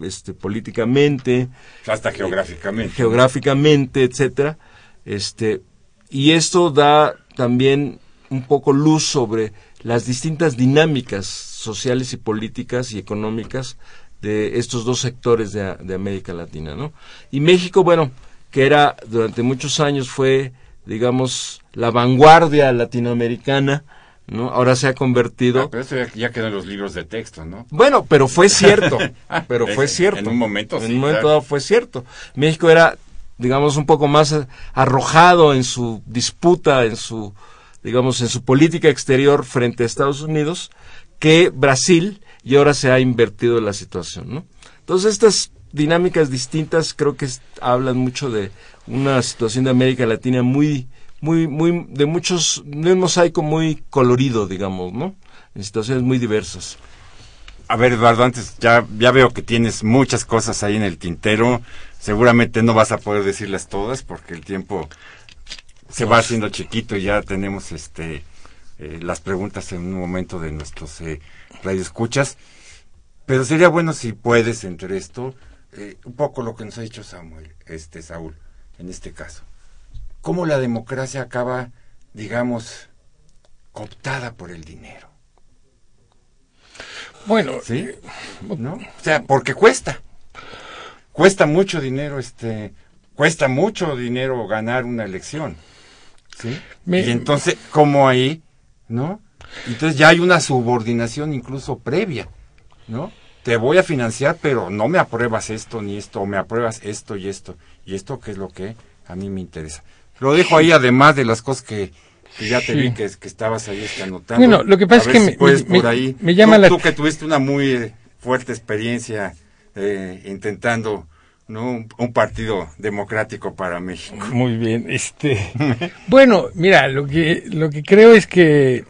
este, políticamente. Hasta geográficamente. geográficamente, etcétera. Este, y esto da también un poco luz sobre las distintas dinámicas sociales y políticas y económicas de estos dos sectores de, de América Latina, ¿no? Y México, bueno, que era durante muchos años fue, digamos, la vanguardia latinoamericana ¿no? Ahora se ha convertido... Ah, pero eso ya, quedó en los libros de texto, ¿no? Bueno, pero fue cierto, ah, pero fue cierto. En un momento, En un momento dado fue cierto. México era, digamos, un poco más arrojado en su disputa, en su, digamos, en su política exterior frente a Estados Unidos que Brasil y ahora se ha invertido la situación, ¿no? Entonces estas dinámicas distintas creo que hablan mucho de una situación de América Latina muy muy, muy, de muchos, de un mosaico muy colorido, digamos, ¿no? En situaciones muy diversas. A ver, Eduardo, antes ya, ya veo que tienes muchas cosas ahí en el tintero. Seguramente no vas a poder decirlas todas porque el tiempo se va haciendo chiquito y ya tenemos este eh, las preguntas en un momento de nuestros eh, radioescuchas. Pero sería bueno si puedes entre esto eh, un poco lo que nos ha dicho Samuel, este Saúl, en este caso cómo la democracia acaba, digamos, cooptada por el dinero. Bueno, ¿sí? Eh, ¿No? O sea, porque cuesta. Cuesta mucho dinero, este, cuesta mucho dinero ganar una elección. ¿Sí? Y entonces, ¿cómo ahí, no? Entonces ya hay una subordinación incluso previa, ¿no? Te voy a financiar, pero no me apruebas esto ni esto, o me apruebas esto y esto. Y esto que es lo que a mí me interesa. Lo dejo ahí además de las cosas que, ya te vi que, que, estabas ahí este, anotando. Bueno, lo que pasa es que me, por ahí, me, llama la... Tú que tuviste una muy eh, fuerte experiencia eh, intentando ¿no? Un, partido democrático para México. Muy bien, este bueno, mira, lo que lo que creo es que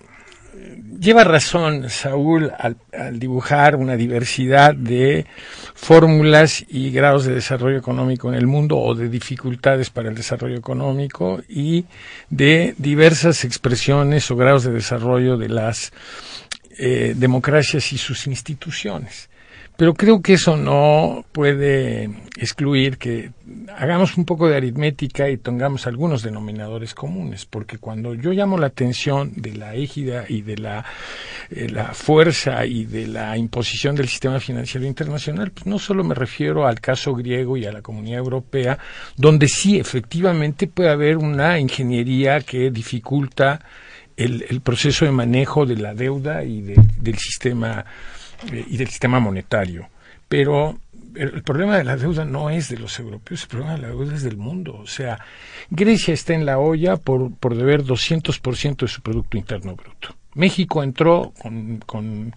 lleva razón Saúl al, dibujar una diversidad de fórmulas y grados de desarrollo económico en el mundo o de dificultades para el desarrollo económico y de diversas expresiones o grados de desarrollo de las eh, democracias y sus instituciones. Pero creo que eso no puede excluir que hagamos un poco de aritmética y tengamos algunos denominadores comunes, porque cuando yo llamo la atención de la égida y de la, eh, la fuerza y de la imposición del sistema financiero internacional, pues no solo me refiero al caso griego y a la comunidad europea, donde sí efectivamente puede haber una ingeniería que dificulta el, el proceso de manejo de la deuda y del sistema eh, y del sistema monetario. Pero el problema de la deuda no es de los europeos, el problema de la deuda es del mundo. O sea, Grecia está en la olla por, por deber 200% de su Producto Interno Bruto. México entró con, con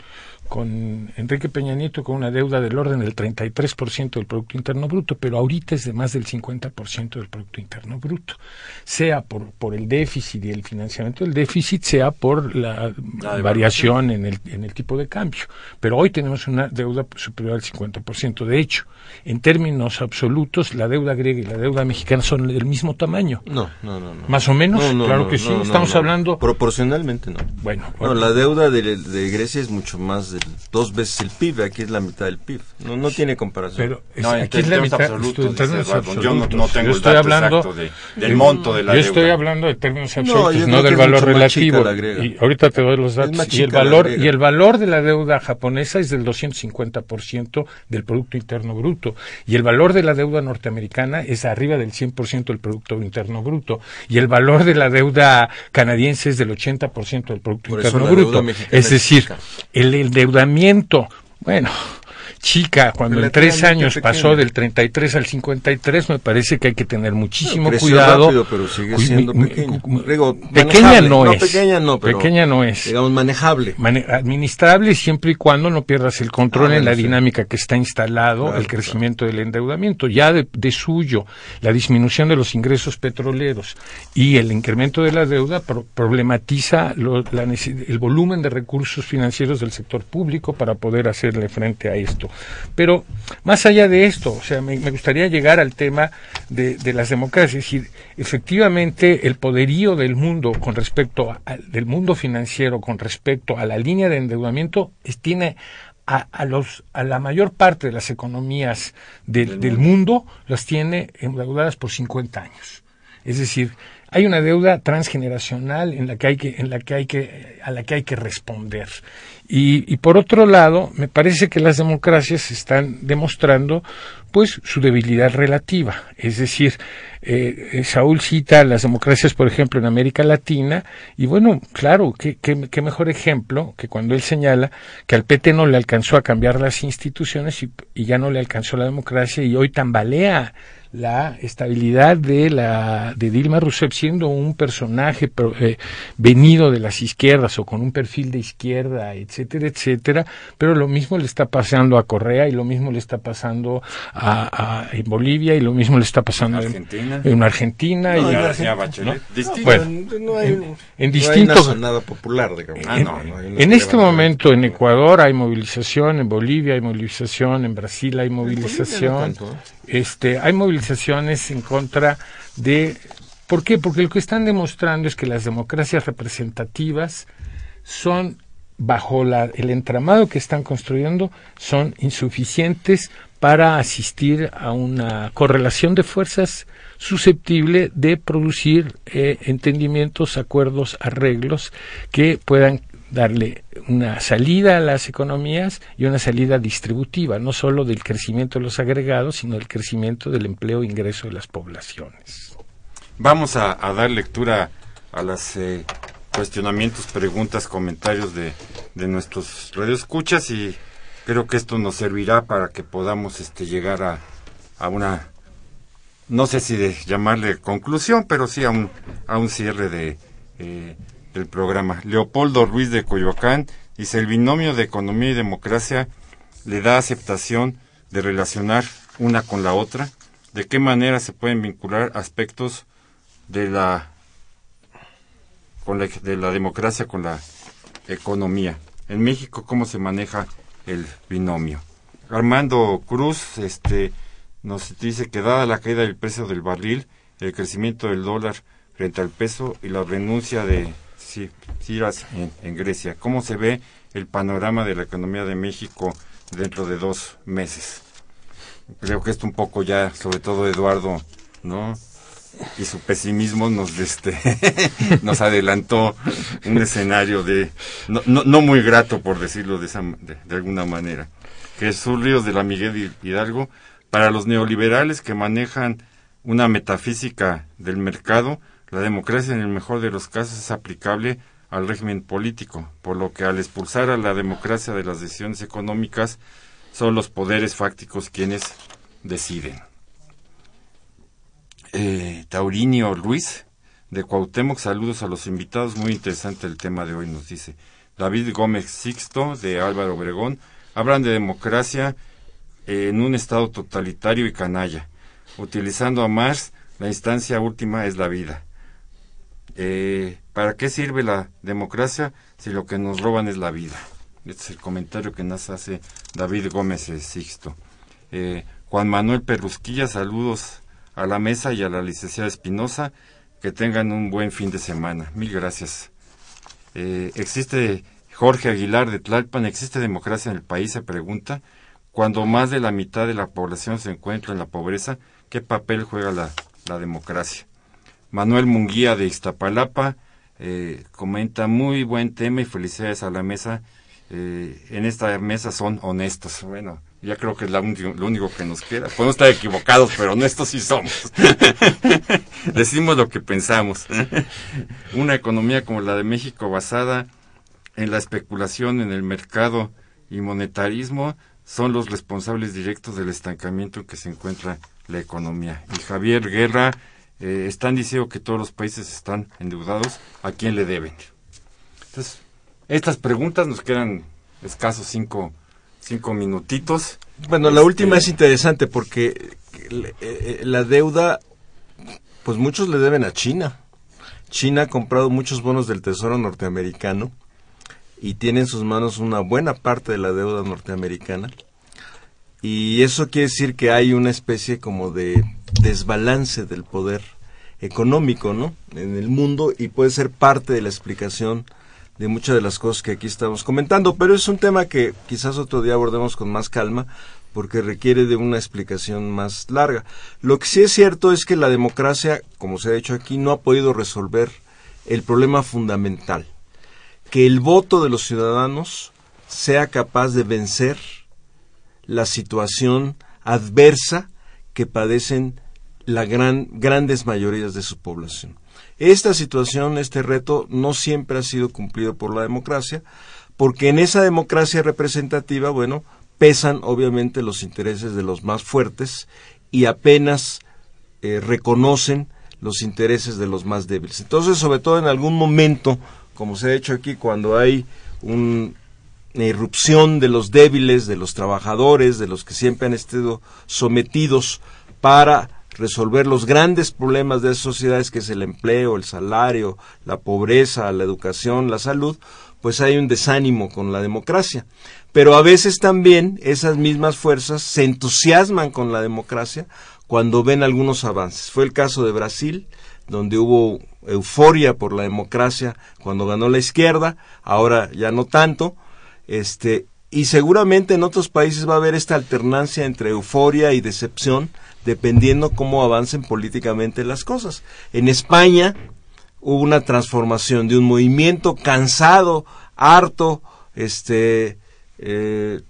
con Enrique Peña Nieto con una deuda del orden del 33% del Producto Interno Bruto, pero ahorita es de más del 50% del Producto Interno Bruto, sea por, por el déficit y el financiamiento del déficit, sea por la, variación en el, en el tipo de cambio. Pero hoy tenemos una deuda superior al 50%. De hecho, en términos absolutos, la deuda griega y la deuda mexicana son del mismo tamaño. No, no, no. Más o menos, claro que sí. Estamos hablando. Proporcionalmente no. Bueno, la deuda de, de Grecia es mucho más dos veces el PIB, aquí es la mitad del PIB. No, no tiene comparación. Pero aquí es la mitad absolutos, Yo no, tengo estoy el hablando del monto de la Yo estoy hablando de términos absolutos, no, del valor relativo. Y ahorita te doy los datos. Y el valor y el valor de la deuda japonesa es del 250% del producto interno bruto y el valor de la deuda norteamericana es arriba del 100% del producto interno bruto y el valor de la deuda canadiense es del 80% del producto interno bruto. Es decir, el endeudamiento. Bueno, chica, cuando en tres años pasó del 33 al 53, me parece que hay que tener muchísimo cuidado. pero sigue siendo pequeña. pequeña no, es. Pequeña no, pero pequeña no es. Digamos, manejable. administrable siempre y cuando no pierdas el control ah, en la dinámica que está instalado el crecimiento del endeudamiento. Ya de, suyo, la disminución de los ingresos petroleros y el incremento de la deuda problematiza el volumen de recursos financieros del sector público para poder hacerle frente a esto. Pero más allá de esto, o sea, me, gustaría llegar al tema de, las democracias, es decir, efectivamente el poderío del mundo con respecto del mundo financiero con respecto a la línea de endeudamiento tiene a, los, a la mayor parte de las economías del, mundo las tiene endeudadas por 50 años. Es decir, hay una deuda transgeneracional en la que hay que, en la que hay que, a la que hay que responder. Y, por otro lado, me parece que las democracias están demostrando pues su debilidad relativa. Es decir, eh, Saúl cita las democracias, por ejemplo, en América Latina, y bueno, claro, qué, qué, mejor ejemplo que cuando él señala que al PT no le alcanzó a cambiar las instituciones y, y ya no le alcanzó la democracia y hoy tambalea la estabilidad de la de Dilma Rousseff siendo un personaje eh, venido de las izquierdas o con un perfil de izquierda, etcétera, etcétera, pero lo mismo le está pasando a Correa y lo mismo le está pasando a, en Bolivia y lo mismo le está pasando en Argentina, en, Argentina y en, distintos nada popular ah, en este momento en Ecuador hay movilización, en Bolivia hay movilización, en Brasil hay movilización, este hay movilización en contra de... ¿Por qué? Porque lo que están demostrando es que las democracias representativas son, bajo la, el entramado que están construyendo, son insuficientes para asistir a una correlación de fuerzas susceptible de producir eh, entendimientos, acuerdos, arreglos que puedan darle una salida a las economías y una salida distributiva, no solo del crecimiento de los agregados, sino del crecimiento del empleo e ingreso de las poblaciones. Vamos a, dar lectura a los eh, cuestionamientos, preguntas, comentarios de, de nuestros radioescuchas y creo que esto nos servirá para que podamos este, llegar a, a una, no sé si llamarle conclusión, pero sí a un, a un cierre de... Eh, del programa. Leopoldo Ruiz de Coyoacán dice, el binomio de economía y democracia le da aceptación de relacionar una con la otra. ¿De qué manera se pueden vincular aspectos de la, con la, de la democracia con la economía? En México, ¿cómo se maneja el binomio? Armando Cruz este, nos dice que dada la caída del precio del barril, el crecimiento del dólar frente al peso y la renuncia de sí, en, en Grecia. ¿Cómo se ve el panorama de la economía de México dentro de dos meses? Creo que esto un poco ya, sobre todo Eduardo, ¿no? y su pesimismo nos este nos adelantó un escenario de no, no, muy grato por decirlo de, esa, de, alguna manera Jesús Ríos de la Miguel Hidalgo para los neoliberales que manejan una metafísica del mercado la democracia en el mejor de los casos es aplicable al régimen político, por lo que al expulsar a la democracia de las decisiones económicas, son los poderes fácticos quienes deciden. Eh, Taurinio Luis de Cuauhtémoc, saludos a los invitados, muy interesante el tema de hoy, nos dice. David Gómez Sixto de Álvaro Obregón, hablan de democracia en un estado totalitario y canalla. Utilizando a Marx, la instancia última es la vida. Eh, ¿Para qué sirve la democracia si lo que nos roban es la vida? Este es el comentario que nos hace David Gómez Sixto. Eh, Juan Manuel Perrusquilla, saludos a la mesa y a la licenciada Espinosa. Que tengan un buen fin de semana. Mil gracias. Eh, existe Jorge Aguilar de Tlalpan, ¿existe democracia en el país? Se pregunta. Cuando más de la mitad de la población se encuentra en la pobreza, ¿qué papel juega la, democracia? Manuel Munguía de Iztapalapa eh, comenta muy buen tema y felicidades a la mesa. Eh, en esta mesa son honestos. Bueno, ya creo que es lo único que nos queda. Podemos estar equivocados, pero honestos sí somos. Decimos lo que pensamos. Una economía como la de México basada en la especulación en el mercado y monetarismo son los responsables directos del estancamiento en que se encuentra la economía. Y Javier Guerra, eh, están diciendo que todos los países están endeudados. ¿A quién le deben? Entonces, estas preguntas nos quedan escasos cinco cinco minutitos. Bueno, la última este, es interesante porque eh, eh, la deuda, pues muchos le deben a China. China ha comprado muchos bonos del Tesoro norteamericano y tiene en sus manos una buena parte de la deuda norteamericana. Y eso quiere decir que hay una especie como de desbalance del poder económico, ¿no? En el mundo y puede ser parte de la explicación de muchas de las cosas que aquí estamos comentando, pero es un tema que quizás otro día abordemos con más calma porque requiere de una explicación más larga. Lo que sí es cierto es que la democracia, como se ha dicho aquí, no ha podido resolver el problema fundamental, que el voto de los ciudadanos sea capaz de vencer la situación adversa que padecen la gran, grandes mayorías de su población. Esta situación, este reto, no siempre ha sido cumplido por la democracia, porque en esa democracia representativa, bueno, pesan obviamente los intereses de los más fuertes y apenas eh, reconocen los intereses de los más débiles. Entonces, sobre todo en algún momento, como se ha hecho aquí, cuando hay una irrupción de los débiles, de los trabajadores, de los que siempre han estado sometidos para resolver los grandes problemas de esas sociedades, que es el empleo, el salario, la pobreza, la educación, la salud, pues hay un desánimo con la democracia. Pero a veces también esas mismas fuerzas se entusiasman con la democracia cuando ven algunos avances. Fue el caso de Brasil, donde hubo euforia por la democracia cuando ganó la izquierda, ahora ya no tanto, este, y seguramente en otros países va a haber esta alternancia entre euforia y decepción, dependiendo cómo avancen políticamente las cosas. En España hubo una transformación de un movimiento cansado, harto, este, eh,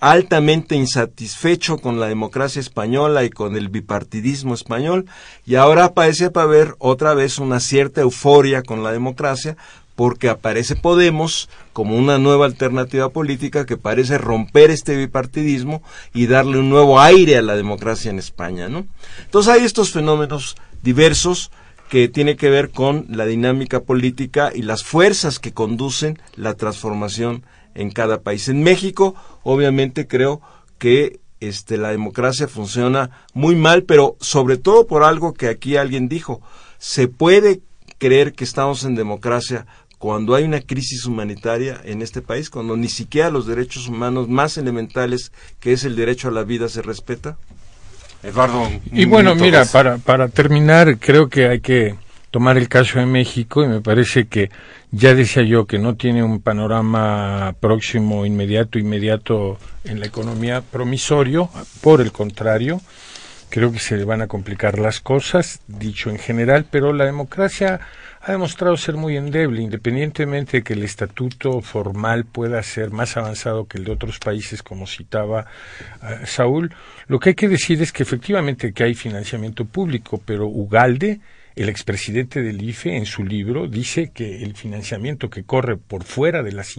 altamente insatisfecho con la democracia española y con el bipartidismo español, y ahora parece haber otra vez una cierta euforia con la democracia, porque aparece Podemos como una nueva alternativa política que parece romper este bipartidismo y darle un nuevo aire a la democracia en España, ¿no? Entonces hay estos fenómenos diversos que tienen que ver con la dinámica política y las fuerzas que conducen la transformación en cada país. En México, obviamente creo que este, la democracia funciona muy mal, pero sobre todo por algo que aquí alguien dijo, se puede creer que estamos en democracia cuando hay una crisis humanitaria en este país, cuando ni siquiera los derechos humanos más elementales, que es el derecho a la vida, se respeta? Eduardo. Y bueno, mira, para, para terminar, creo que hay que tomar el caso de México y me parece que ya decía yo que no tiene un panorama próximo, inmediato, inmediato en la economía promisorio, por el contrario, creo que se le van a complicar las cosas, dicho en general, pero la democracia ha demostrado ser muy endeble, independientemente de que el estatuto formal pueda ser más avanzado que el de otros países, como citaba eh, Saúl. Lo que hay que decir es que efectivamente que hay financiamiento público, pero Ugalde el expresidente del IFE en su libro dice que el financiamiento que corre por fuera de las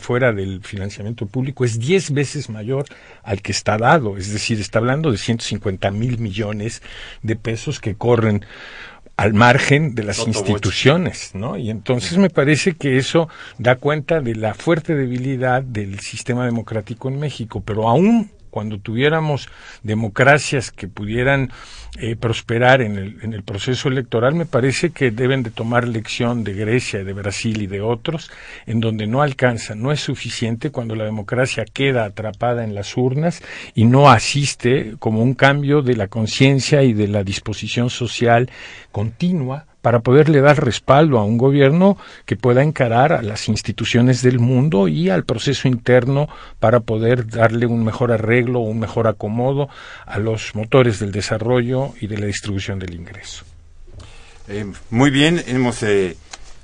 fuera del financiamiento público es 10 veces mayor al que está dado, es decir, está hablando de 150 mil millones de pesos que corren al margen de las instituciones, ¿no? Y entonces me parece que eso da cuenta de la fuerte debilidad del sistema democrático en México, pero aún cuando tuviéramos democracias que pudieran eh, prosperar en el, en el proceso electoral, me parece que deben de tomar lección de Grecia, de Brasil y de otros, en donde no alcanza, no es suficiente cuando la democracia queda atrapada en las urnas y no asiste como un cambio de la conciencia y de la disposición social continua para poderle dar respaldo a un gobierno que pueda encarar a las instituciones del mundo y al proceso interno para poder darle un mejor arreglo, un mejor acomodo a los motores del desarrollo y de la distribución del ingreso. Eh, muy bien, hemos eh,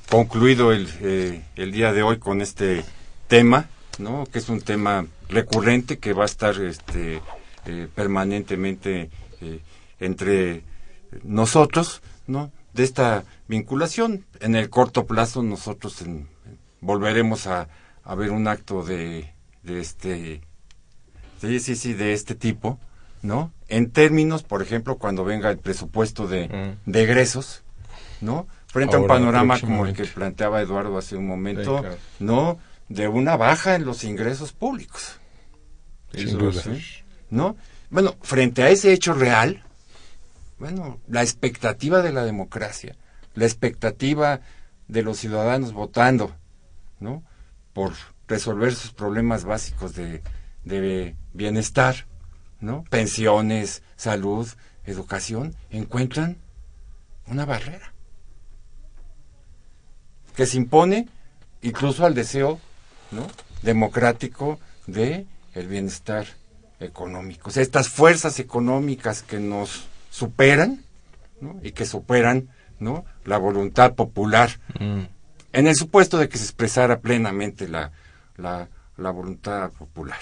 concluido el, eh, el, día de hoy con este tema, ¿no? que es un tema recurrente que va a estar este, permanentemente entre nosotros, ¿no? De esta vinculación. En el corto plazo nosotros volveremos a, a, ver un acto de, de este sí, sí, sí, de este tipo, ¿no? En términos, por ejemplo, cuando venga el presupuesto de, mm. de egresos, ¿no? Frente a un panorama como el que planteaba Eduardo hace un momento, ¿no? De una baja en los ingresos públicos. Sin duda. ¿No? Bueno, frente a ese hecho real, bueno, la expectativa de la democracia, la expectativa de los ciudadanos votando, ¿no? Por resolver sus problemas básicos de, de bienestar, ¿no? Pensiones, salud, educación, encuentran una barrera que se impone incluso al deseo, ¿no? democrático de el bienestar económico. O sea, estas fuerzas económicas que nos superan y que superan ¿no? la voluntad popular mm. en el supuesto de que se expresara plenamente la, la, la voluntad popular.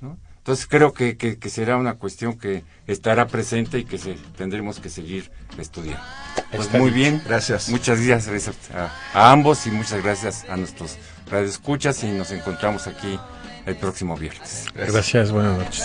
¿no? Entonces creo que, que, será una cuestión que estará presente y que se, tendremos que seguir estudiando. Pues muy bien, gracias. Muchas gracias a, a, ambos y muchas gracias a nuestros radioescuchas y nos encontramos aquí el próximo viernes. gracias buenas noches.